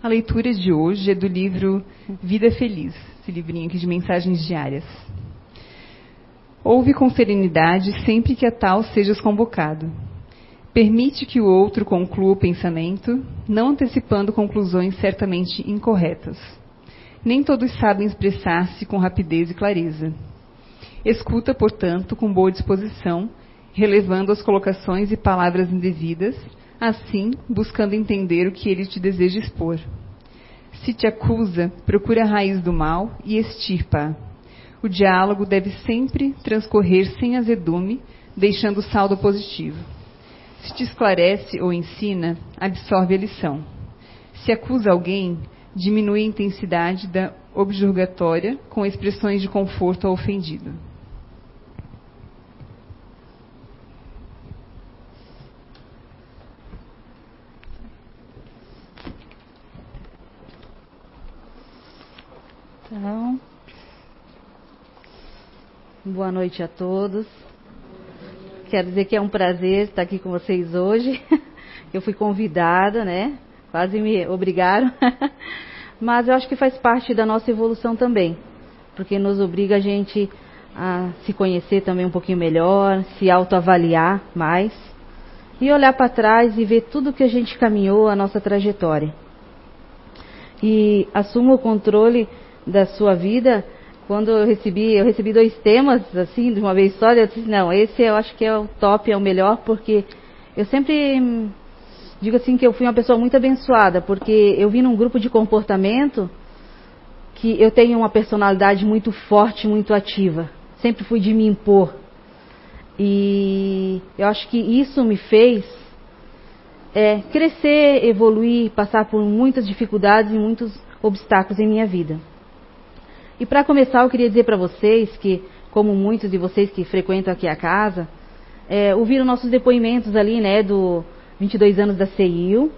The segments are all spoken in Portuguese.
A leitura de hoje é do livro Vida Feliz, esse livrinho aqui de mensagens diárias. Ouve com serenidade sempre que a tal sejas convocado. Permite que o outro conclua o pensamento, não antecipando conclusões certamente incorretas. Nem todos sabem expressar-se com rapidez e clareza. Escuta, portanto, com boa disposição, relevando as colocações e palavras indevidas assim buscando entender o que ele te deseja expor. Se te acusa, procura a raiz do mal e extirpa. O diálogo deve sempre transcorrer sem azedume, deixando saldo positivo. Se te esclarece ou ensina, absorve a lição. Se acusa alguém, diminui a intensidade da objurgatória com expressões de conforto ao ofendido. Então, boa noite a todos. Quero dizer que é um prazer estar aqui com vocês hoje. Eu fui convidada, né? Quase me obrigaram. Mas eu acho que faz parte da nossa evolução também, porque nos obriga a gente a se conhecer também um pouquinho melhor, se autoavaliar mais e olhar para trás e ver tudo que a gente caminhou, a nossa trajetória. E assumo o controle da sua vida, quando eu recebi, eu recebi dois temas assim de uma vez só, eu disse não, esse eu acho que é o top, é o melhor, porque eu sempre digo assim que eu fui uma pessoa muito abençoada, porque eu vim num grupo de comportamento que eu tenho uma personalidade muito forte, muito ativa. Sempre fui de me impor. E eu acho que isso me fez é, crescer, evoluir, passar por muitas dificuldades e muitos obstáculos em minha vida. E para começar, eu queria dizer para vocês que, como muitos de vocês que frequentam aqui a casa, é, ouviram nossos depoimentos ali, né, do 22 anos da CIU.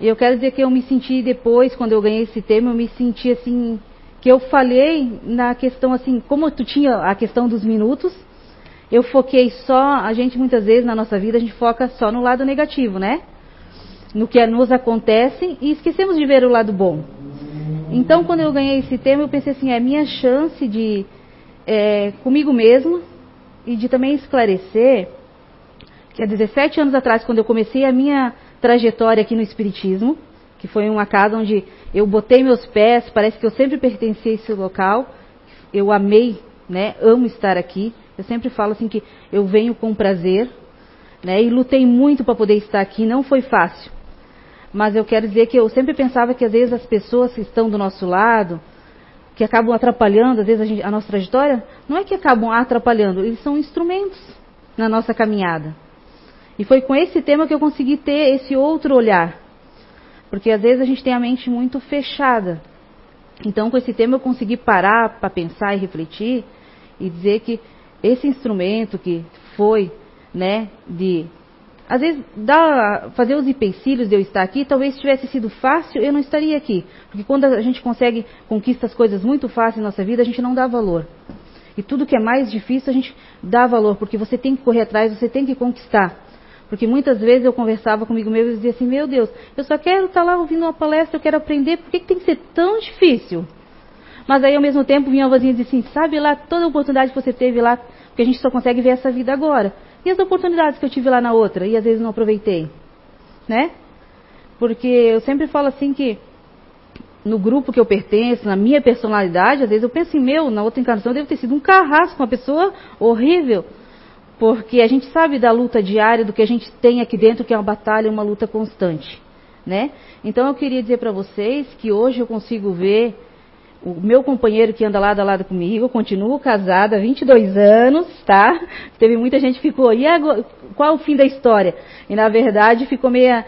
E eu quero dizer que eu me senti depois, quando eu ganhei esse tema, eu me senti assim, que eu falei na questão assim, como tu tinha a questão dos minutos, eu foquei só, a gente muitas vezes na nossa vida, a gente foca só no lado negativo, né? No que nos acontece e esquecemos de ver o lado bom. Então, quando eu ganhei esse tema, eu pensei assim: é minha chance de, é, comigo mesmo, e de também esclarecer que há 17 anos atrás, quando eu comecei a minha trajetória aqui no Espiritismo, que foi uma casa onde eu botei meus pés, parece que eu sempre pertenci a esse local, eu amei, né, amo estar aqui. Eu sempre falo assim que eu venho com prazer, né, e lutei muito para poder estar aqui, não foi fácil mas eu quero dizer que eu sempre pensava que às vezes as pessoas que estão do nosso lado, que acabam atrapalhando, às vezes a, gente, a nossa trajetória, não é que acabam atrapalhando, eles são instrumentos na nossa caminhada. E foi com esse tema que eu consegui ter esse outro olhar. Porque às vezes a gente tem a mente muito fechada. Então, com esse tema eu consegui parar para pensar e refletir e dizer que esse instrumento que foi, né, de às vezes, dá, fazer os empecilhos de eu estar aqui, talvez tivesse sido fácil, eu não estaria aqui. Porque quando a gente consegue conquistar as coisas muito fácil em nossa vida, a gente não dá valor. E tudo que é mais difícil, a gente dá valor, porque você tem que correr atrás, você tem que conquistar. Porque muitas vezes eu conversava comigo mesmo e dizia assim, meu Deus, eu só quero estar lá ouvindo uma palestra, eu quero aprender, por que, que tem que ser tão difícil? Mas aí ao mesmo tempo vinha a vozinha e dizia assim, sabe lá toda a oportunidade que você teve lá, porque a gente só consegue ver essa vida agora. E as oportunidades que eu tive lá na outra e às vezes não aproveitei? Né? Porque eu sempre falo assim que no grupo que eu pertenço, na minha personalidade, às vezes eu penso em meu, na outra encarnação eu devo ter sido um carrasco, uma pessoa horrível. Porque a gente sabe da luta diária, do que a gente tem aqui dentro, que é uma batalha, uma luta constante. Né? Então eu queria dizer para vocês que hoje eu consigo ver o meu companheiro que anda lado a lado comigo, continuo casada há 22 anos, tá? Teve muita gente que ficou, e agora, qual o fim da história? E na verdade ficou meia.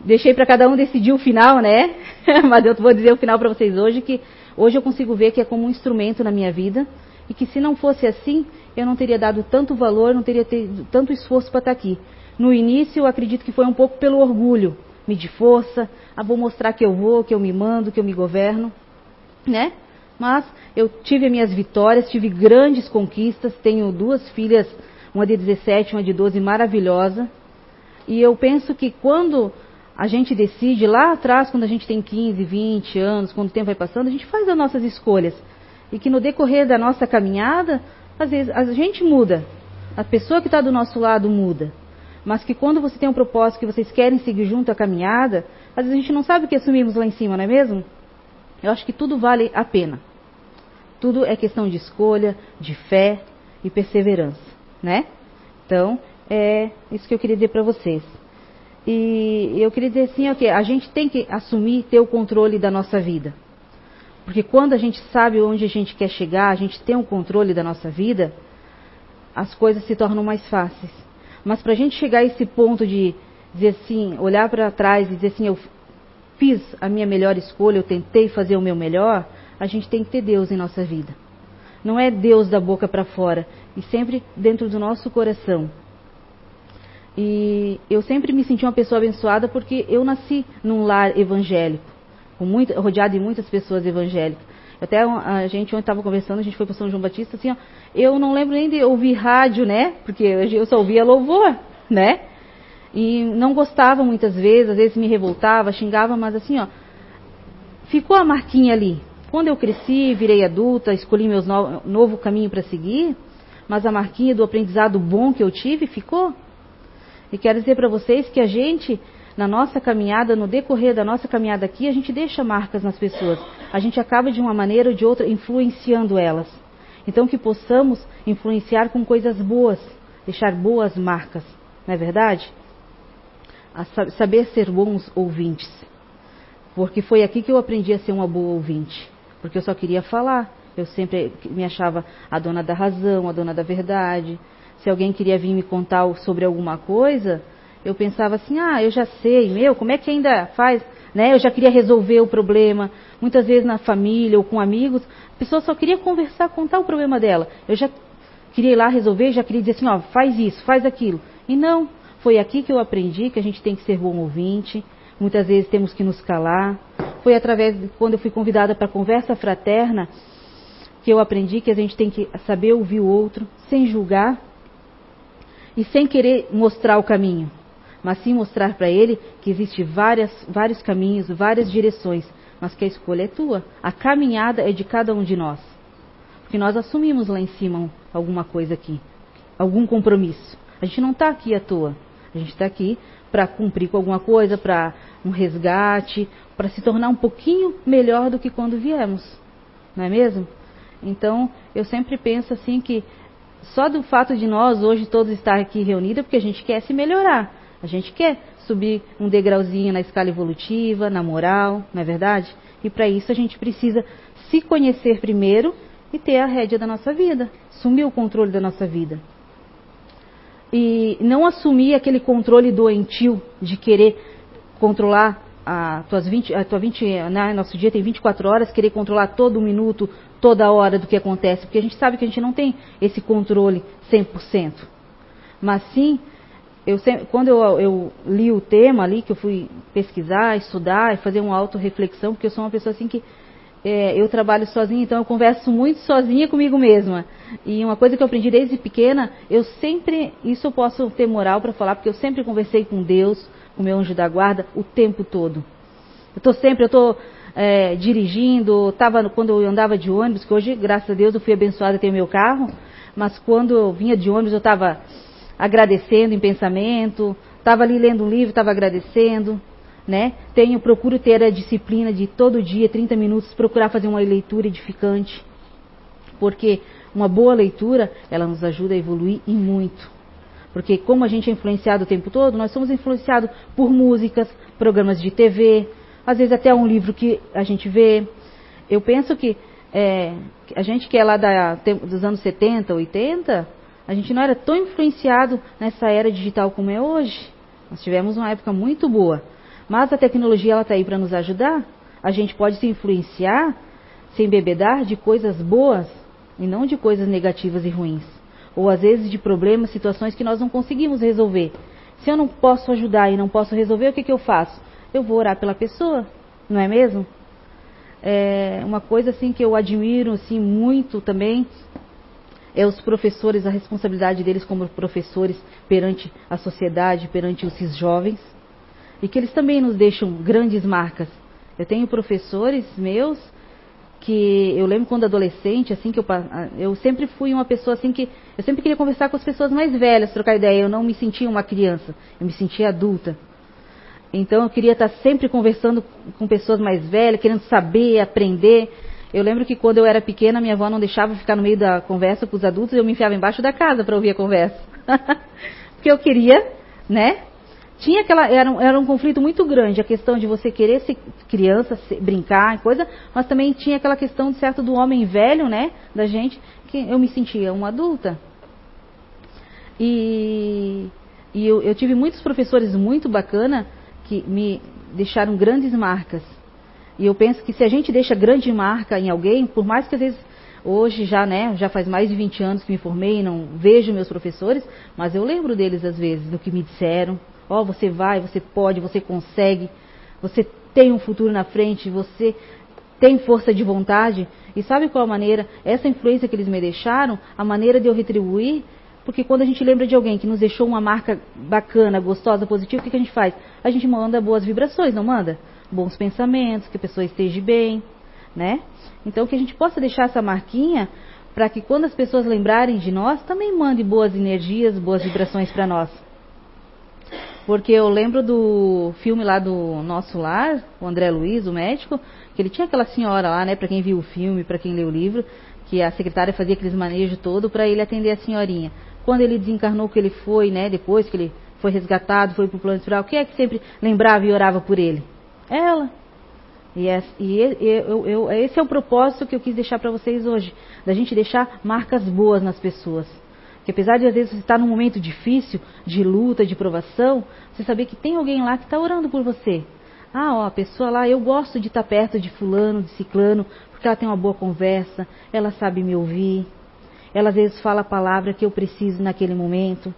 Deixei para cada um decidir o final, né? Mas eu vou dizer o final para vocês hoje, que hoje eu consigo ver que é como um instrumento na minha vida, e que se não fosse assim, eu não teria dado tanto valor, não teria tido tanto esforço para estar tá aqui. No início, eu acredito que foi um pouco pelo orgulho, medir força, ah, vou mostrar que eu vou, que eu me mando, que eu me governo né? Mas eu tive minhas vitórias, tive grandes conquistas, tenho duas filhas, uma de 17, uma de 12, maravilhosa. E eu penso que quando a gente decide lá atrás, quando a gente tem 15, 20 anos, quando o tempo vai passando, a gente faz as nossas escolhas. E que no decorrer da nossa caminhada, às vezes a gente muda, a pessoa que está do nosso lado muda. Mas que quando você tem um propósito que vocês querem seguir junto a caminhada, às vezes a gente não sabe o que assumimos lá em cima, não é mesmo? Eu acho que tudo vale a pena. Tudo é questão de escolha, de fé e perseverança, né? Então, é isso que eu queria dizer para vocês. E eu queria dizer assim, okay, a gente tem que assumir, ter o controle da nossa vida. Porque quando a gente sabe onde a gente quer chegar, a gente tem o um controle da nossa vida, as coisas se tornam mais fáceis. Mas para a gente chegar a esse ponto de dizer assim, olhar para trás e dizer assim, eu fiz a minha melhor escolha, eu tentei fazer o meu melhor, a gente tem que ter Deus em nossa vida. Não é Deus da boca para fora, e sempre dentro do nosso coração. E eu sempre me senti uma pessoa abençoada porque eu nasci num lar evangélico, muito, rodeado de muitas pessoas evangélicas. Até a gente ontem estava conversando, a gente foi para São João Batista, assim, ó, eu não lembro nem de ouvir rádio, né? Porque eu só ouvia louvor, né? E não gostava muitas vezes, às vezes me revoltava, xingava, mas assim, ó, ficou a marquinha ali. Quando eu cresci, virei adulta, escolhi meu no, novo caminho para seguir, mas a marquinha do aprendizado bom que eu tive ficou. E quero dizer para vocês que a gente, na nossa caminhada, no decorrer da nossa caminhada aqui, a gente deixa marcas nas pessoas. A gente acaba de uma maneira ou de outra influenciando elas. Então que possamos influenciar com coisas boas, deixar boas marcas, não é verdade? A saber ser bons ouvintes. Porque foi aqui que eu aprendi a ser uma boa ouvinte. Porque eu só queria falar. Eu sempre me achava a dona da razão, a dona da verdade se alguém queria vir me contar sobre alguma coisa, eu pensava assim, ah, eu já sei, meu, como é que ainda faz? Né? Eu já queria resolver o problema. Muitas vezes na família ou com amigos, a pessoa só queria conversar, contar o problema dela. Eu já queria ir lá resolver, já queria dizer assim, ó, faz isso, faz aquilo. E não, foi aqui que eu aprendi que a gente tem que ser bom ouvinte. Muitas vezes temos que nos calar. Foi através de quando eu fui convidada para conversa fraterna que eu aprendi que a gente tem que saber ouvir o outro sem julgar e sem querer mostrar o caminho, mas sim mostrar para ele que existe várias, vários caminhos, várias direções, mas que a escolha é tua. A caminhada é de cada um de nós. Porque nós assumimos lá em cima alguma coisa aqui, algum compromisso. A gente não está aqui à toa. A gente está aqui para cumprir com alguma coisa, para um resgate, para se tornar um pouquinho melhor do que quando viemos. Não é mesmo? Então, eu sempre penso assim que só do fato de nós hoje todos estar aqui reunidos, porque a gente quer se melhorar. A gente quer subir um degrauzinho na escala evolutiva, na moral, não é verdade? E para isso a gente precisa se conhecer primeiro e ter a rédea da nossa vida, assumir o controle da nossa vida. E não assumir aquele controle doentio de querer controlar a, tuas 20, a tua 20, né, nosso dia tem 24 horas, querer controlar todo minuto, toda hora do que acontece, porque a gente sabe que a gente não tem esse controle 100%. Mas sim, eu sempre, quando eu, eu, li o tema ali, que eu fui pesquisar, estudar e fazer uma autorreflexão, porque eu sou uma pessoa assim que é, eu trabalho sozinha, então eu converso muito sozinha comigo mesma. E uma coisa que eu aprendi desde pequena, eu sempre, isso eu posso ter moral para falar, porque eu sempre conversei com Deus, com o meu anjo da guarda, o tempo todo. Eu estou sempre, eu estou é, dirigindo, tava quando eu andava de ônibus, que hoje, graças a Deus, eu fui abençoada ter meu carro, mas quando eu vinha de ônibus eu estava agradecendo em pensamento, estava ali lendo um livro, estava agradecendo, né? Tenho, procuro ter a disciplina de todo dia, 30 minutos, procurar fazer uma leitura edificante, porque uma boa leitura, ela nos ajuda a evoluir e muito. Porque como a gente é influenciado o tempo todo, nós somos influenciados por músicas, programas de TV, às vezes até um livro que a gente vê. Eu penso que é, a gente que é lá da, dos anos 70, 80, a gente não era tão influenciado nessa era digital como é hoje. Nós tivemos uma época muito boa. Mas a tecnologia ela está aí para nos ajudar. A gente pode se influenciar, se embebedar de coisas boas e não de coisas negativas e ruins. Ou às vezes de problemas, situações que nós não conseguimos resolver. Se eu não posso ajudar e não posso resolver, o que, que eu faço? eu vou orar pela pessoa, não é mesmo? É uma coisa assim que eu admiro assim muito também é os professores, a responsabilidade deles como professores perante a sociedade, perante esses jovens. E que eles também nos deixam grandes marcas. Eu tenho professores meus que eu lembro quando adolescente, assim que eu eu sempre fui uma pessoa assim que eu sempre queria conversar com as pessoas mais velhas, trocar ideia. Eu não me sentia uma criança, eu me sentia adulta. Então eu queria estar sempre conversando com pessoas mais velhas, querendo saber, aprender. Eu lembro que quando eu era pequena, minha avó não deixava ficar no meio da conversa com os adultos, eu me enfiava embaixo da casa para ouvir a conversa. Porque eu queria, né, tinha aquela era um, era um conflito muito grande a questão de você querer ser criança ser, brincar coisa mas também tinha aquela questão de certo do homem velho né da gente que eu me sentia uma adulta. E, e eu, eu tive muitos professores muito bacana que me deixaram grandes marcas. E eu penso que se a gente deixa grande marca em alguém por mais que às vezes hoje já né já faz mais de 20 anos que me formei não vejo meus professores mas eu lembro deles às vezes do que me disseram Ó, oh, você vai, você pode, você consegue, você tem um futuro na frente, você tem força de vontade. E sabe qual a maneira? Essa influência que eles me deixaram, a maneira de eu retribuir, porque quando a gente lembra de alguém que nos deixou uma marca bacana, gostosa, positiva, o que, que a gente faz? A gente manda boas vibrações, não manda? Bons pensamentos, que a pessoa esteja bem, né? Então que a gente possa deixar essa marquinha para que quando as pessoas lembrarem de nós, também mande boas energias, boas vibrações para nós. Porque eu lembro do filme lá do Nosso Lar, o André Luiz, o médico, que ele tinha aquela senhora lá, né, para quem viu o filme, para quem leu o livro, que a secretária fazia aqueles manejos todo para ele atender a senhorinha. Quando ele desencarnou que ele foi, né, depois que ele foi resgatado, foi para o plano espiritual, quem é que sempre lembrava e orava por ele? Ela. E, é, e eu, eu, esse é o propósito que eu quis deixar para vocês hoje, da gente deixar marcas boas nas pessoas. Que apesar de às vezes você estar num momento difícil, de luta, de provação, você saber que tem alguém lá que está orando por você. Ah, ó, a pessoa lá, eu gosto de estar perto de fulano, de ciclano, porque ela tem uma boa conversa, ela sabe me ouvir, ela às vezes fala a palavra que eu preciso naquele momento.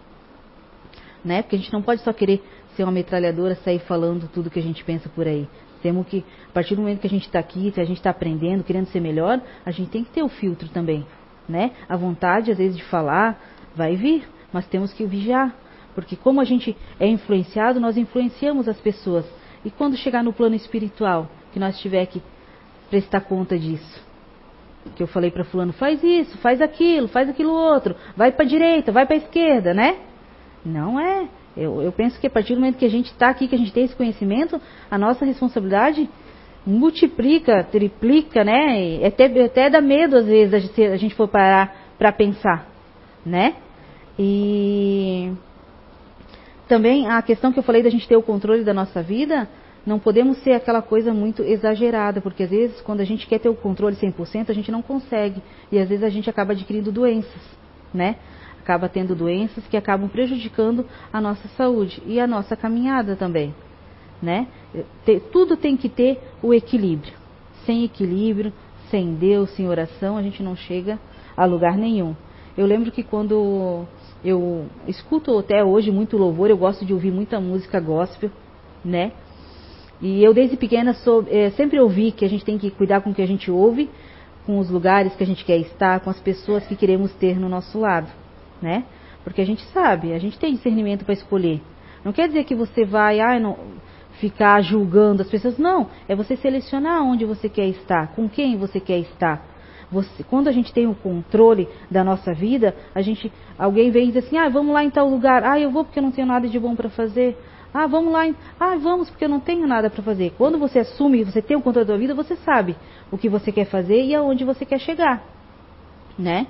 Né? Porque a gente não pode só querer ser uma metralhadora, sair falando tudo que a gente pensa por aí. Temos que, a partir do momento que a gente está aqui, se a gente está aprendendo, querendo ser melhor, a gente tem que ter o filtro também. Né? A vontade, às vezes, de falar, vai vir, mas temos que vigiar, porque como a gente é influenciado, nós influenciamos as pessoas. E quando chegar no plano espiritual, que nós tiver que prestar conta disso, que eu falei para fulano, faz isso, faz aquilo, faz aquilo outro, vai para a direita, vai para a esquerda, né? Não é. Eu, eu, penso que a partir do momento que a gente está aqui, que a gente tem esse conhecimento, a nossa responsabilidade multiplica, triplica, né? Até, até dá medo às vezes se a gente for parar para pensar, né? E também a questão que eu falei da gente ter o controle da nossa vida, não podemos ser aquela coisa muito exagerada, porque às vezes quando a gente quer ter o controle 100%, a gente não consegue. E às vezes a gente acaba adquirindo doenças, né? Acaba tendo doenças que acabam prejudicando a nossa saúde e a nossa caminhada também, né? Tudo tem que ter o equilíbrio. Sem equilíbrio, sem Deus, sem oração, a gente não chega a lugar nenhum. Eu lembro que quando eu escuto até hoje muito louvor, eu gosto de ouvir muita música gospel, né? E eu desde pequena sou, é, sempre ouvi que a gente tem que cuidar com o que a gente ouve, com os lugares que a gente quer estar, com as pessoas que queremos ter no nosso lado, né? Porque a gente sabe, a gente tem discernimento para escolher. Não quer dizer que você vai, ah, não, ficar julgando as pessoas, não. É você selecionar onde você quer estar, com quem você quer estar. Você, quando a gente tem o controle da nossa vida, a gente, alguém vem e diz assim, ah, vamos lá em tal lugar, ah, eu vou porque eu não tenho nada de bom para fazer, ah, vamos lá, em, ah, vamos porque eu não tenho nada para fazer. Quando você assume, você tem o controle da vida, você sabe o que você quer fazer e aonde você quer chegar, né?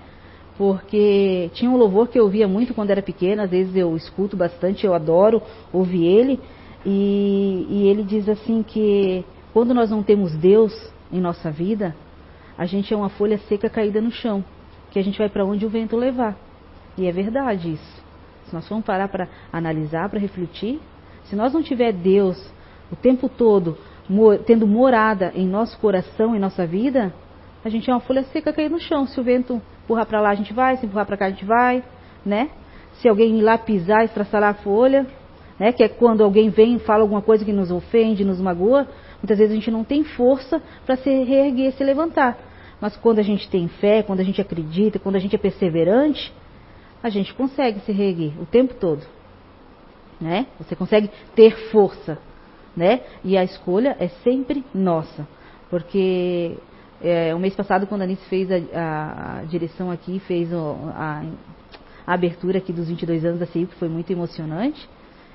Porque tinha um louvor que eu ouvia muito quando era pequena, às vezes eu escuto bastante, eu adoro ouvir ele, e, e ele diz assim que quando nós não temos Deus em nossa vida, a gente é uma folha seca caída no chão, que a gente vai para onde o vento levar. E é verdade isso. Se nós formos parar para analisar, para refletir, se nós não tiver Deus o tempo todo tendo morada em nosso coração, em nossa vida, a gente é uma folha seca caída no chão. Se o vento empurrar para lá, a gente vai, se empurrar para cá, a gente vai, né? Se alguém ir lá pisar, estraçalar a folha, né? Que é quando alguém vem e fala alguma coisa que nos ofende, nos magoa, muitas vezes a gente não tem força para se reerguer, se levantar. Mas quando a gente tem fé, quando a gente acredita, quando a gente é perseverante, a gente consegue se reerguer o tempo todo. Né? Você consegue ter força. né? E a escolha é sempre nossa, porque é, o mês passado, quando a Anice fez a, a, a direção aqui, fez o, a, a, abertura aqui dos 22 anos da CIU, que foi muito emocionante,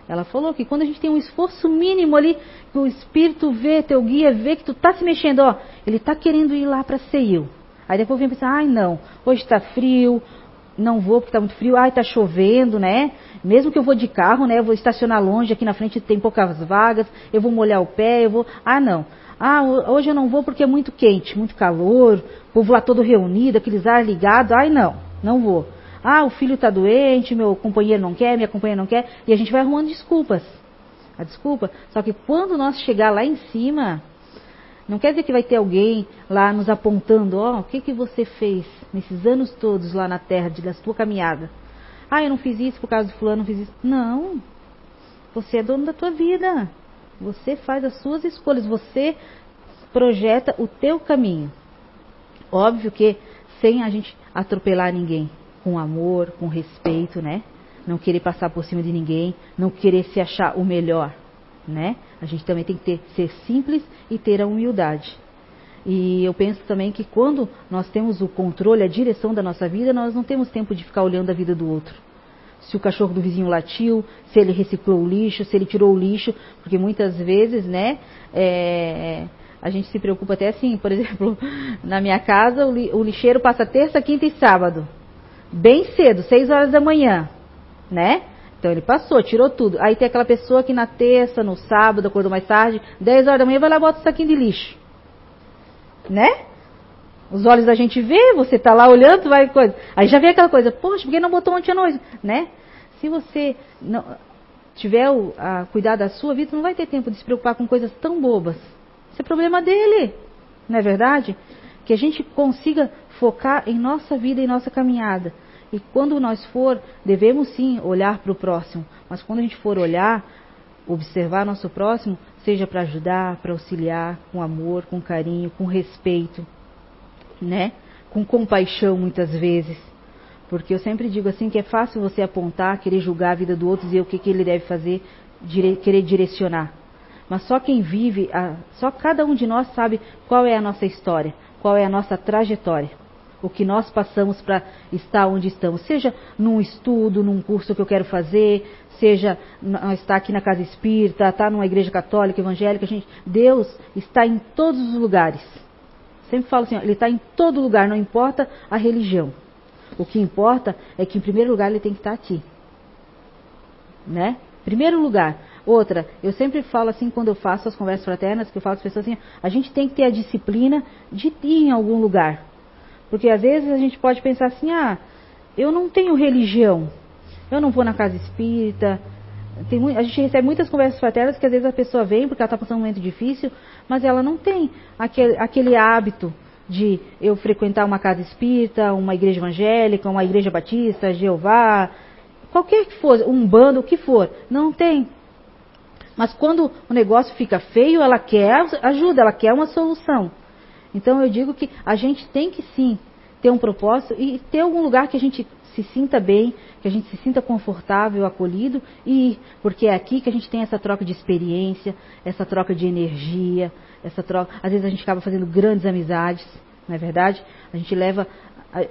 ela falou que quando a gente tem um esforço mínimo ali, que o Espírito vê, teu guia vê que tu tá se mexendo, ó, ele tá querendo ir lá para CIU. Aí depois vem pensar, ai não, hoje está frio, não vou porque está muito frio, ai está chovendo, né? Mesmo que eu vou de carro, né? Eu vou estacionar longe, aqui na frente tem poucas vagas, eu vou molhar o pé, eu vou. Ah, não. Ah, hoje eu não vou porque é muito quente, muito calor, o povo lá todo reunido, aqueles ar ligados, ai não, não vou. Ah, o filho está doente, meu companheiro não quer, minha companheira não quer, e a gente vai arrumando desculpas. A desculpa. Só que quando nós chegar lá em cima, não quer dizer que vai ter alguém lá nos apontando, ó, oh, o que, que você fez nesses anos todos lá na terra, de, da sua caminhada? Ah, eu não fiz isso por causa do fulano, não fiz isso. Não. Você é dono da tua vida. Você faz as suas escolhas, você projeta o teu caminho. Óbvio que sem a gente atropelar ninguém, com amor, com respeito, né? Não querer passar por cima de ninguém, não querer se achar o melhor né? A gente também tem que ter, ser simples e ter a humildade. E eu penso também que quando nós temos o controle, a direção da nossa vida, nós não temos tempo de ficar olhando a vida do outro. Se o cachorro do vizinho latiu, se ele reciclou o lixo, se ele tirou o lixo, porque muitas vezes, né, é, a gente se preocupa até assim, por exemplo, na minha casa o lixeiro passa terça, quinta e sábado, bem cedo, seis horas da manhã, né? Então ele passou, tirou tudo. Aí tem aquela pessoa que na terça, no sábado, acordou mais tarde, 10 horas da manhã, vai lá e bota o saquinho de lixo. Né? Os olhos da gente vê, você tá lá olhando, vai coisa. Aí já vê aquela coisa, poxa, por que não botou ontem à noite? Né? Se você não tiver o, a cuidar da sua vida, não vai ter tempo de se preocupar com coisas tão bobas. Isso é problema dele. Não é verdade? Que a gente consiga focar em nossa vida e nossa caminhada. E quando nós for, devemos sim olhar para o próximo, mas quando a gente for olhar, observar nosso próximo, seja para ajudar, para auxiliar, com amor, com carinho, com respeito, né? Com compaixão muitas vezes. Porque eu sempre digo assim que é fácil você apontar, querer julgar a vida do outro, dizer o que, que ele deve fazer, dire querer direcionar. Mas só quem vive, a, só cada um de nós sabe qual é a nossa história, qual é a nossa trajetória o que nós passamos para estar onde estamos, seja num estudo, num curso que eu quero fazer, seja estar aqui na casa espírita, estar numa igreja católica, evangélica, gente, Deus está em todos os lugares. Sempre falo assim, ele está em todo lugar, não importa a religião. O que importa é que em primeiro lugar ele tem que estar aqui. Né? Primeiro lugar. Outra, eu sempre falo assim quando eu faço as conversas fraternas, que eu falo às pessoas assim, a gente tem que ter a disciplina de ir em algum lugar. Porque às vezes a gente pode pensar assim: ah, eu não tenho religião, eu não vou na casa espírita. Tem, a gente recebe muitas conversas fraternas que às vezes a pessoa vem porque ela está passando um momento difícil, mas ela não tem aquele, aquele hábito de eu frequentar uma casa espírita, uma igreja evangélica, uma igreja batista, Jeová, qualquer que for, um bando, o que for, não tem. Mas quando o negócio fica feio, ela quer ajuda, ela quer uma solução. Então eu digo que a gente tem que sim ter um propósito e ter algum lugar que a gente se sinta bem, que a gente se sinta confortável, acolhido e porque é aqui que a gente tem essa troca de experiência, essa troca de energia, essa troca. Às vezes a gente acaba fazendo grandes amizades, não é verdade? A gente leva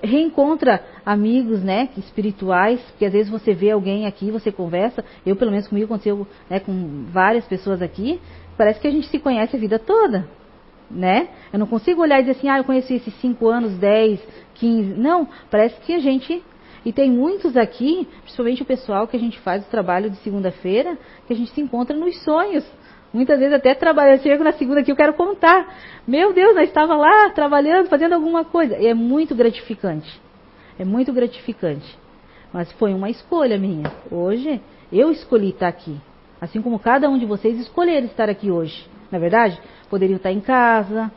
reencontra amigos, né, espirituais, porque às vezes você vê alguém aqui, você conversa, eu pelo menos comigo aconteceu, né, com várias pessoas aqui, parece que a gente se conhece a vida toda, né? Eu não consigo olhar e dizer assim, ah, eu conheci esses 5 anos, 10, 15. Não, parece que a gente. E tem muitos aqui, principalmente o pessoal que a gente faz o trabalho de segunda-feira, que a gente se encontra nos sonhos. Muitas vezes até trabalho, eu chego na segunda que eu quero contar. Meu Deus, nós estava lá trabalhando, fazendo alguma coisa. E é muito gratificante. É muito gratificante. Mas foi uma escolha minha. Hoje, eu escolhi estar aqui. Assim como cada um de vocês escolheram estar aqui hoje. Na é verdade? Poderiam estar em casa,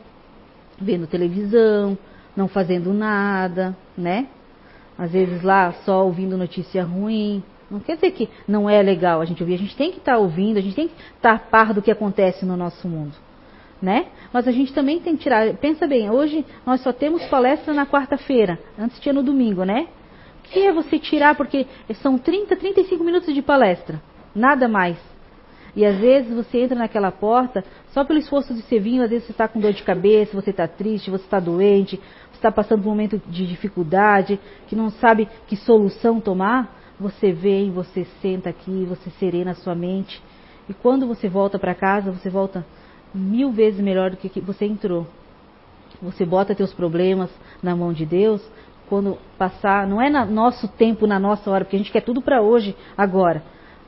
vendo televisão, não fazendo nada, né? Às vezes lá só ouvindo notícia ruim. Não quer dizer que não é legal a gente ouvir, a gente tem que estar ouvindo, a gente tem que estar a par do que acontece no nosso mundo. Né? Mas a gente também tem que tirar. Pensa bem, hoje nós só temos palestra na quarta-feira, antes tinha no domingo, né? O que é você tirar? Porque são 30, 35 minutos de palestra, nada mais. E às vezes você entra naquela porta só pelo esforço de ser vinho, às vezes você está com dor de cabeça, você está triste, você está doente, você está passando por um momento de dificuldade, que não sabe que solução tomar. Você vem, você senta aqui, você serena a sua mente. E quando você volta para casa, você volta mil vezes melhor do que você entrou. Você bota teus problemas na mão de Deus, quando passar, não é no nosso tempo, na nossa hora, porque a gente quer tudo para hoje, agora.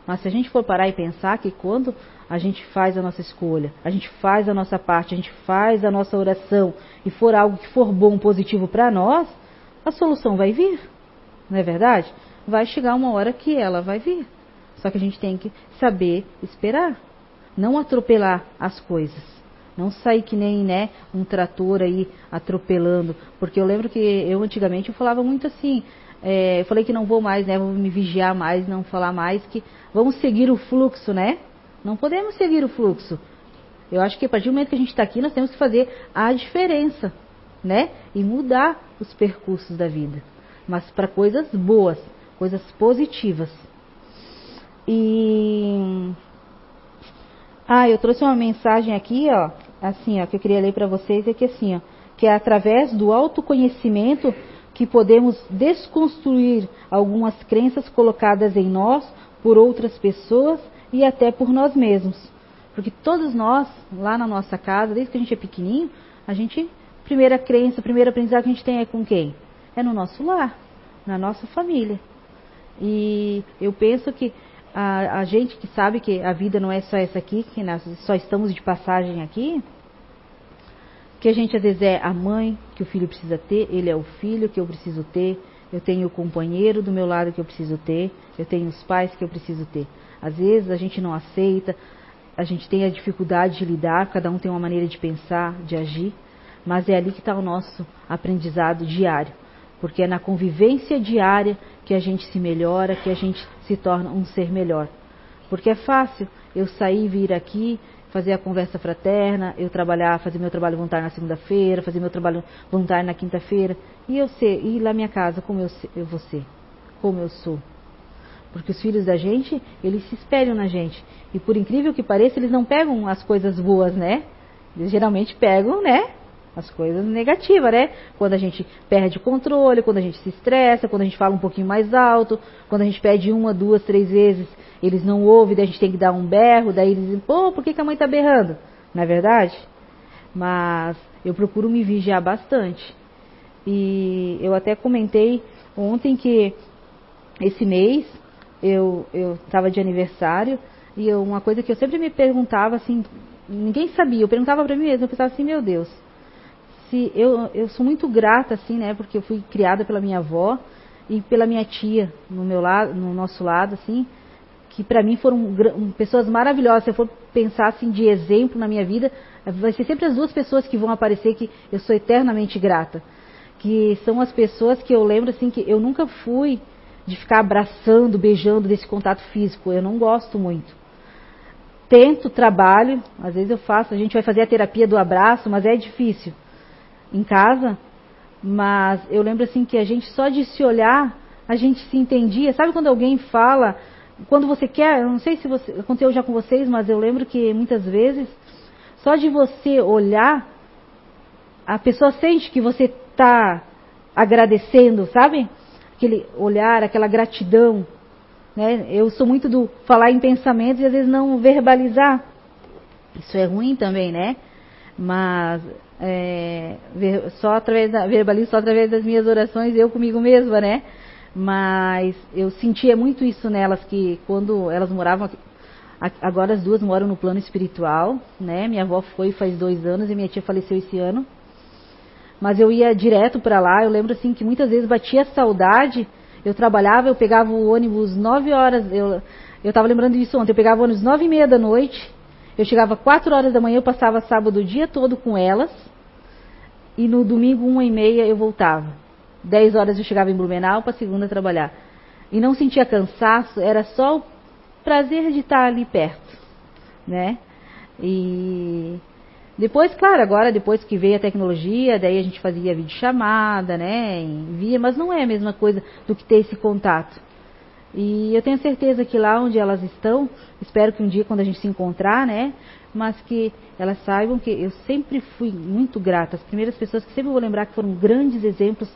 Mas se a gente for parar e pensar que quando a gente faz a nossa escolha, a gente faz a nossa parte, a gente faz a nossa oração e for algo que for bom, positivo para nós, a solução vai vir. Não é verdade? Vai chegar uma hora que ela vai vir. Só que a gente tem que saber esperar, não atropelar as coisas. Não sair que nem né, um trator aí atropelando. Porque eu lembro que eu antigamente eu falava muito assim. É, falei que não vou mais, né? Vou me vigiar mais, não falar mais, que vamos seguir o fluxo, né? Não podemos seguir o fluxo. Eu acho que a partir do momento que a gente está aqui, nós temos que fazer a diferença, né? E mudar os percursos da vida. Mas para coisas boas, coisas positivas. E. Ah, eu trouxe uma mensagem aqui, ó, assim, ó, que eu queria ler para vocês é que assim, ó, que é através do autoconhecimento que podemos desconstruir algumas crenças colocadas em nós por outras pessoas e até por nós mesmos. Porque todos nós, lá na nossa casa, desde que a gente é pequenininho, a gente, primeira crença, primeiro aprendizado que a gente tem é com quem? É no nosso lar, na nossa família. E eu penso que a, a, gente que sabe que a vida não é só essa aqui, que nós só estamos de passagem aqui, que a gente às vezes é a mãe que o filho precisa ter, ele é o filho que eu preciso ter, eu tenho o companheiro do meu lado que eu preciso ter, eu tenho os pais que eu preciso ter. Às vezes a gente não aceita, a gente tem a dificuldade de lidar, cada um tem uma maneira de pensar, de agir, mas é ali que está o nosso aprendizado diário porque é na convivência diária que a gente se melhora, que a gente se torna um ser melhor. Porque é fácil eu sair e vir aqui, fazer a conversa fraterna, eu trabalhar, fazer meu trabalho voluntário na segunda-feira, fazer meu trabalho voluntário na quinta-feira, e eu ser, ir lá minha casa como eu, eu vou ser, como eu sou. Porque os filhos da gente, eles se espelham na gente. E por incrível que pareça, eles não pegam as coisas boas, né? Eles geralmente pegam, né? As coisas negativas, né? Quando a gente perde o controle, quando a gente se estressa, quando a gente fala um pouquinho mais alto, quando a gente pede uma, duas, três vezes, eles não ouvem, daí a gente tem que dar um berro, daí eles dizem, pô, por que, que a mãe tá berrando? Não é verdade? Mas eu procuro me vigiar bastante. E eu até comentei ontem que esse mês eu estava de aniversário e eu, uma coisa que eu sempre me perguntava assim, ninguém sabia, eu perguntava para mim mesma, eu pensava assim, meu Deus, se eu, eu sou muito grata assim, né, porque eu fui criada pela minha avó e pela minha tia no meu lado, no nosso lado assim, que para mim foram pessoas maravilhosas. Se eu for pensar assim de exemplo na minha vida, vai ser sempre as duas pessoas que vão aparecer que eu sou eternamente grata, que são as pessoas que eu lembro assim que eu nunca fui de ficar abraçando, beijando desse contato físico. Eu não gosto muito. Tento, trabalho, às vezes eu faço, a gente vai fazer a terapia do abraço, mas é difícil em casa, mas eu lembro assim que a gente só de se olhar, a gente se entendia. Sabe quando alguém fala, quando você quer, eu não sei se você, aconteceu já com vocês, mas eu lembro que muitas vezes, só de você olhar, a pessoa sente que você está agradecendo, sabe? Aquele olhar, aquela gratidão. Né? Eu sou muito do falar em pensamentos e às vezes não verbalizar. Isso é ruim também, né? Mas é, só através da, verbalizo só através das minhas orações, eu comigo mesma, né? Mas eu sentia muito isso nelas, que quando elas moravam agora as duas moram no plano espiritual, né? Minha avó foi faz dois anos e minha tia faleceu esse ano. Mas eu ia direto para lá, eu lembro assim que muitas vezes batia saudade, eu trabalhava, eu pegava o ônibus nove horas, eu, eu tava lembrando disso ontem, eu pegava o ônibus nove e meia da noite, eu chegava quatro horas da manhã, eu passava sábado o dia todo com elas. E no domingo, uma e meia, eu voltava. Dez horas eu chegava em Blumenau para segunda trabalhar. E não sentia cansaço, era só o prazer de estar ali perto, né? E depois, claro, agora depois que veio a tecnologia, daí a gente fazia videochamada, né? Via, mas não é a mesma coisa do que ter esse contato. E eu tenho certeza que lá onde elas estão, espero que um dia quando a gente se encontrar, né, mas que elas saibam que eu sempre fui muito grata. As primeiras pessoas que sempre vou lembrar que foram grandes exemplos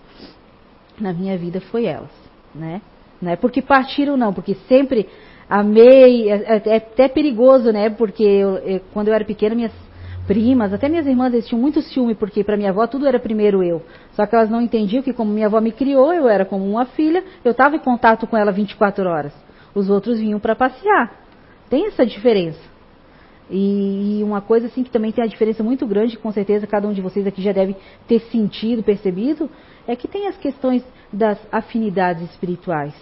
na minha vida foi elas, né? Não é porque partiram não, porque sempre amei, é, é, é até perigoso, né? Porque eu, eu, quando eu era pequena, minhas primas, até minhas irmãs, eles tinham muito ciúme, porque para minha avó tudo era primeiro eu. Só que elas não entendiam que como minha avó me criou, eu era como uma filha, eu estava em contato com ela 24 horas. Os outros vinham para passear. Tem essa diferença. E, e, uma coisa assim que também tem a diferença muito grande, com certeza cada um de vocês aqui já deve ter sentido, percebido, é que tem as questões das afinidades espirituais.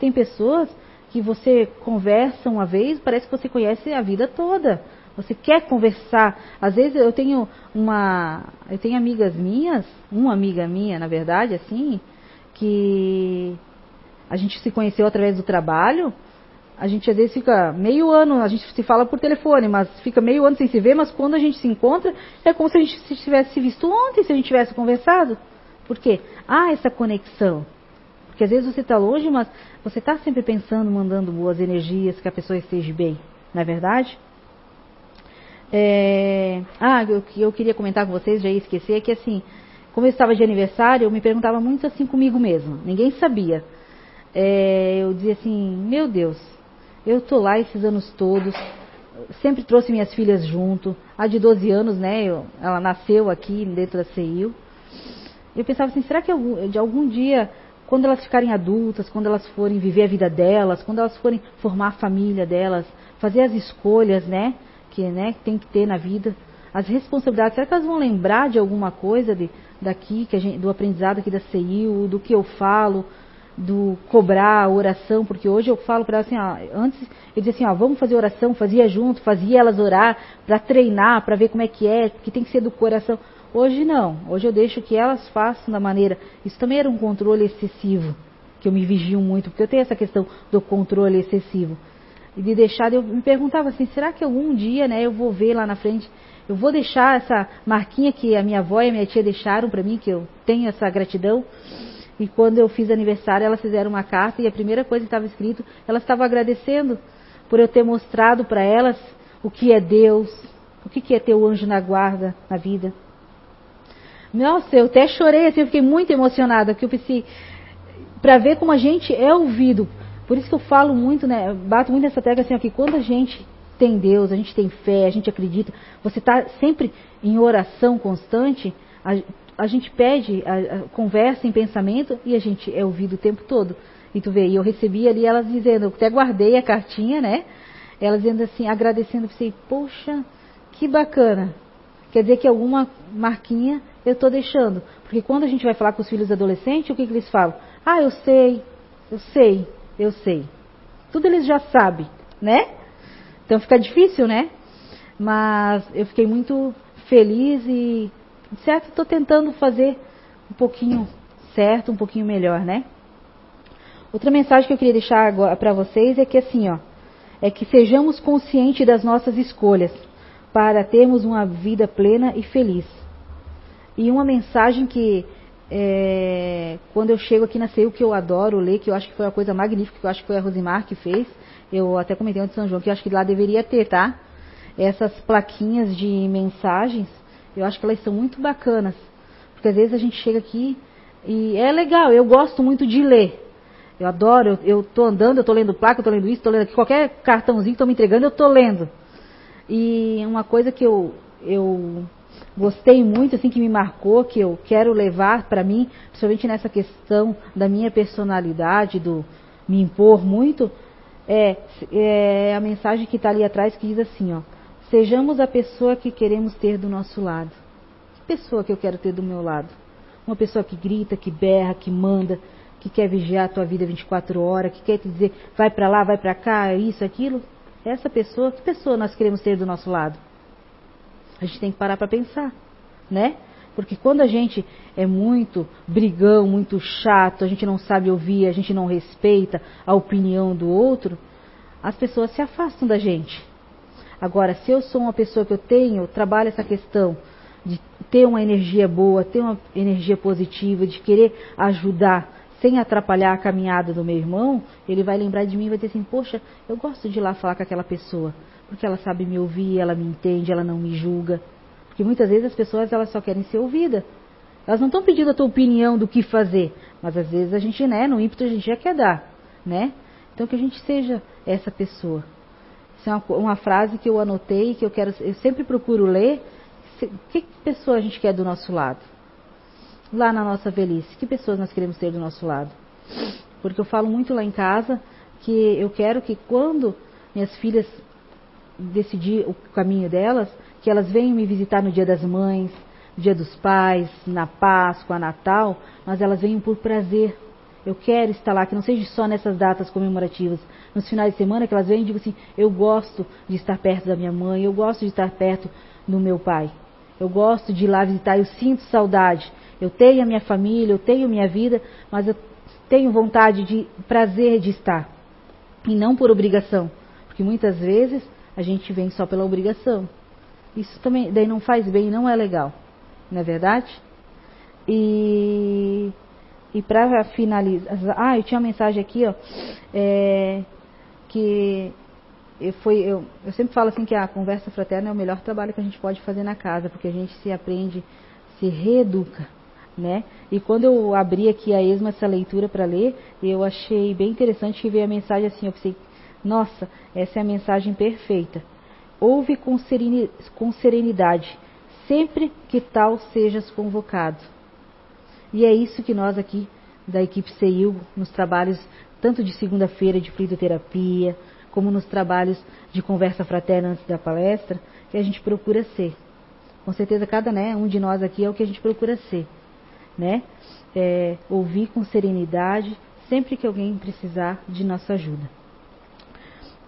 Tem pessoas que você conversa uma vez, parece que você conhece a vida toda. Você quer conversar. Às vezes eu tenho uma, eu tenho amigas minhas, uma amiga minha, na verdade, assim, que a gente se conheceu através do trabalho. A gente às vezes fica meio ano, a gente se fala por telefone, mas fica meio ano sem se ver, mas quando a gente se encontra, é como se a gente se tivesse visto ontem, se a gente tivesse conversado. Por quê? Há essa conexão. Porque às vezes você está longe, mas você está sempre pensando, mandando boas energias, que a pessoa esteja bem. Não é verdade? É... Ah, o que eu queria comentar com vocês, já ia esquecer, é que assim, como eu estava de aniversário, eu me perguntava muito assim comigo mesma. Ninguém sabia. É... Eu dizia assim, meu Deus, eu tô lá esses anos todos, sempre trouxe minhas filhas junto. A de 12 anos, né, eu, ela nasceu aqui dentro da CEIU. Eu pensava assim, será que de algum dia, quando elas ficarem adultas, quando elas forem viver a vida delas, quando elas forem formar a família delas, fazer as escolhas, né, que né, tem que ter na vida, as responsabilidades, será que elas vão lembrar de alguma coisa de, daqui, que gente, do aprendizado aqui da CEIU, do que eu falo, do cobrar a oração, porque hoje eu falo para elas assim, ó, antes eu dizia assim, ó, vamos fazer oração, fazia junto, fazia elas orar para treinar, para ver como é que é, que tem que ser do coração. Hoje não, hoje eu deixo que elas façam da maneira. Isso também era um controle excessivo, que eu me vigio muito, porque eu tenho essa questão do controle excessivo. E de deixar, eu me perguntava assim, será que algum dia, né, eu vou ver lá na frente, eu vou deixar essa marquinha que a minha avó e a minha tia deixaram para mim, que eu tenho essa gratidão. E quando eu fiz aniversário, elas fizeram uma carta e a primeira coisa que estava escrito, elas estavam agradecendo por eu ter mostrado para elas o que é Deus, o que é ter o anjo na guarda na vida. Nossa, eu até chorei, assim, eu fiquei muito emocionada, que eu pensei, para ver como a gente é ouvido. Por isso que eu falo muito, né, bato muito nessa tecla assim, ó, que quando a gente tem Deus, a gente tem fé, a gente acredita, você está sempre em oração constante, a, a gente pede, a, a, conversa em pensamento e a gente é ouvido o tempo todo. E tu vê, e eu recebi ali elas dizendo, eu até guardei a cartinha, né? Elas dizendo assim, agradecendo, eu pensei, poxa, que bacana. Quer dizer que alguma marquinha eu estou deixando. Porque quando a gente vai falar com os filhos adolescentes, o que, que eles falam? Ah, eu sei, eu sei, eu sei. Tudo eles já sabem, né? Então fica difícil, né? Mas eu fiquei muito feliz e certo, estou tentando fazer um pouquinho certo, um pouquinho melhor, né? Outra mensagem que eu queria deixar para vocês é que assim, ó, é que sejamos conscientes das nossas escolhas para termos uma vida plena e feliz. E uma mensagem que é, quando eu chego aqui na CEU, que eu adoro ler, que eu acho que foi uma coisa magnífica, que eu acho que foi a Rosimar que fez, eu até comentei antes de São João, que eu acho que lá deveria ter, tá? Essas plaquinhas de mensagens eu acho que elas são muito bacanas. Porque às vezes a gente chega aqui e é legal, eu gosto muito de ler. Eu adoro, eu estou andando, eu estou lendo placa, eu estou lendo isso, estou lendo aqui, qualquer cartãozinho que estão me entregando, eu estou lendo. E uma coisa que eu, eu gostei muito, assim, que me marcou, que eu quero levar para mim, principalmente nessa questão da minha personalidade, do me impor muito, é, é a mensagem que está ali atrás que diz assim, ó, Sejamos a pessoa que queremos ter do nosso lado. Que pessoa que eu quero ter do meu lado? Uma pessoa que grita, que berra, que manda, que quer vigiar a tua vida 24 horas, que quer te dizer vai para lá, vai para cá, isso, aquilo. Essa pessoa, que pessoa nós queremos ter do nosso lado? A gente tem que parar para pensar, né? Porque quando a gente é muito brigão, muito chato, a gente não sabe ouvir, a gente não respeita a opinião do outro, as pessoas se afastam da gente. Agora, se eu sou uma pessoa que eu tenho, trabalho essa questão de ter uma energia boa, ter uma energia positiva, de querer ajudar, sem atrapalhar a caminhada do meu irmão, ele vai lembrar de mim e vai dizer assim: Poxa, eu gosto de ir lá falar com aquela pessoa, porque ela sabe me ouvir, ela me entende, ela não me julga. Porque muitas vezes as pessoas elas só querem ser ouvidas. Elas não estão pedindo a tua opinião do que fazer, mas às vezes a gente, né, no ímpeto a gente já quer dar, né? Então que a gente seja essa pessoa. Isso é uma, uma frase que eu anotei, que eu quero, eu sempre procuro ler. Que pessoa a gente quer do nosso lado? Lá na nossa velhice, que pessoas nós queremos ter do nosso lado? Porque eu falo muito lá em casa que eu quero que quando minhas filhas decidir o caminho delas, que elas venham me visitar no Dia das Mães, Dia dos Pais, na Páscoa, Natal, mas elas venham por prazer. Eu quero estar lá, que não seja só nessas datas comemorativas, nos finais de semana que elas venham e digam assim: eu gosto de estar perto da minha mãe, eu gosto de estar perto do meu pai, eu gosto de ir lá visitar, eu sinto saudade. Eu tenho a minha família, eu tenho minha vida, mas eu tenho vontade de prazer de estar e não por obrigação, porque muitas vezes a gente vem só pela obrigação. Isso também daí não faz bem, não é legal, não é verdade? E e para finalizar, ah, eu tinha uma mensagem aqui, ó, é, que eu, foi, eu, eu sempre falo assim que a conversa fraterna é o melhor trabalho que a gente pode fazer na casa, porque a gente se aprende, se reeduca, né? E quando eu abri aqui a esma essa leitura para ler, eu achei bem interessante que veio a mensagem assim, eu pensei, nossa, essa é a mensagem perfeita. Ouve com serenidade, sempre que tal sejas convocado. E é isso que nós aqui da equipe CEIU, nos trabalhos tanto de segunda-feira de fluidoterapia, como nos trabalhos de conversa fraterna antes da palestra, que a gente procura ser. Com certeza cada né, um de nós aqui é o que a gente procura ser. Né? É, ouvir com serenidade sempre que alguém precisar de nossa ajuda.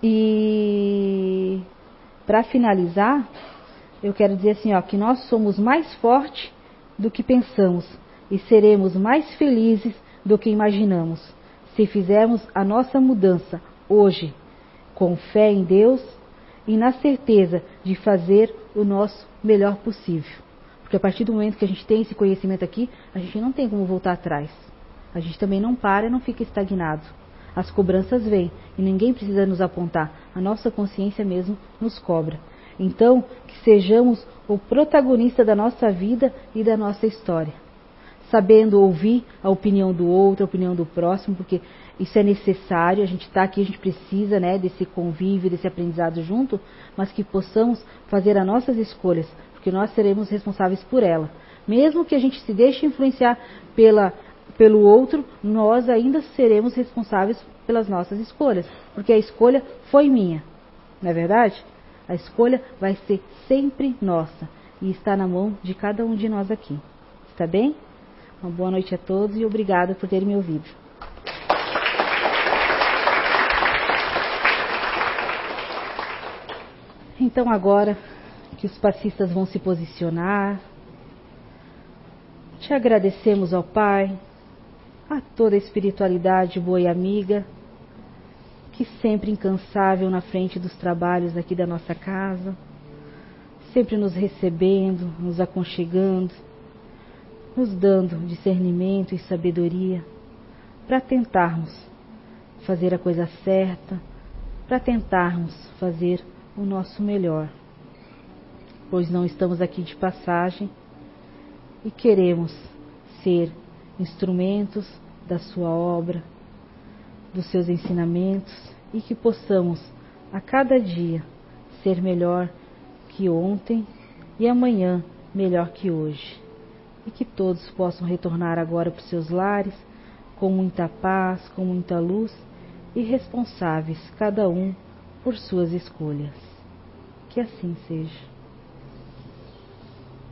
E para finalizar, eu quero dizer assim, ó, que nós somos mais fortes do que pensamos e seremos mais felizes do que imaginamos se fizermos a nossa mudança hoje com fé em Deus e na certeza de fazer o nosso melhor possível. Porque a partir do momento que a gente tem esse conhecimento aqui, a gente não tem como voltar atrás. A gente também não para e não fica estagnado. As cobranças vêm e ninguém precisa nos apontar, a nossa consciência mesmo nos cobra. Então, que sejamos o protagonista da nossa vida e da nossa história. Sabendo ouvir a opinião do outro, a opinião do próximo, porque isso é necessário, a gente está aqui, a gente precisa né, desse convívio, desse aprendizado junto, mas que possamos fazer as nossas escolhas, porque nós seremos responsáveis por ela. Mesmo que a gente se deixe influenciar pela pelo outro, nós ainda seremos responsáveis pelas nossas escolhas, porque a escolha foi minha, não é verdade? A escolha vai ser sempre nossa e está na mão de cada um de nós aqui. Está bem? Uma boa noite a todos e obrigada por terem me ouvido. Então agora que os passistas vão se posicionar, te agradecemos ao Pai a toda a espiritualidade boa e amiga, que sempre incansável na frente dos trabalhos aqui da nossa casa, sempre nos recebendo, nos aconchegando, nos dando discernimento e sabedoria para tentarmos fazer a coisa certa, para tentarmos fazer o nosso melhor, pois não estamos aqui de passagem e queremos ser instrumentos da sua obra, dos seus ensinamentos e que possamos a cada dia ser melhor que ontem e amanhã melhor que hoje. E que todos possam retornar agora para os seus lares com muita paz, com muita luz e responsáveis, cada um por suas escolhas. Que assim seja.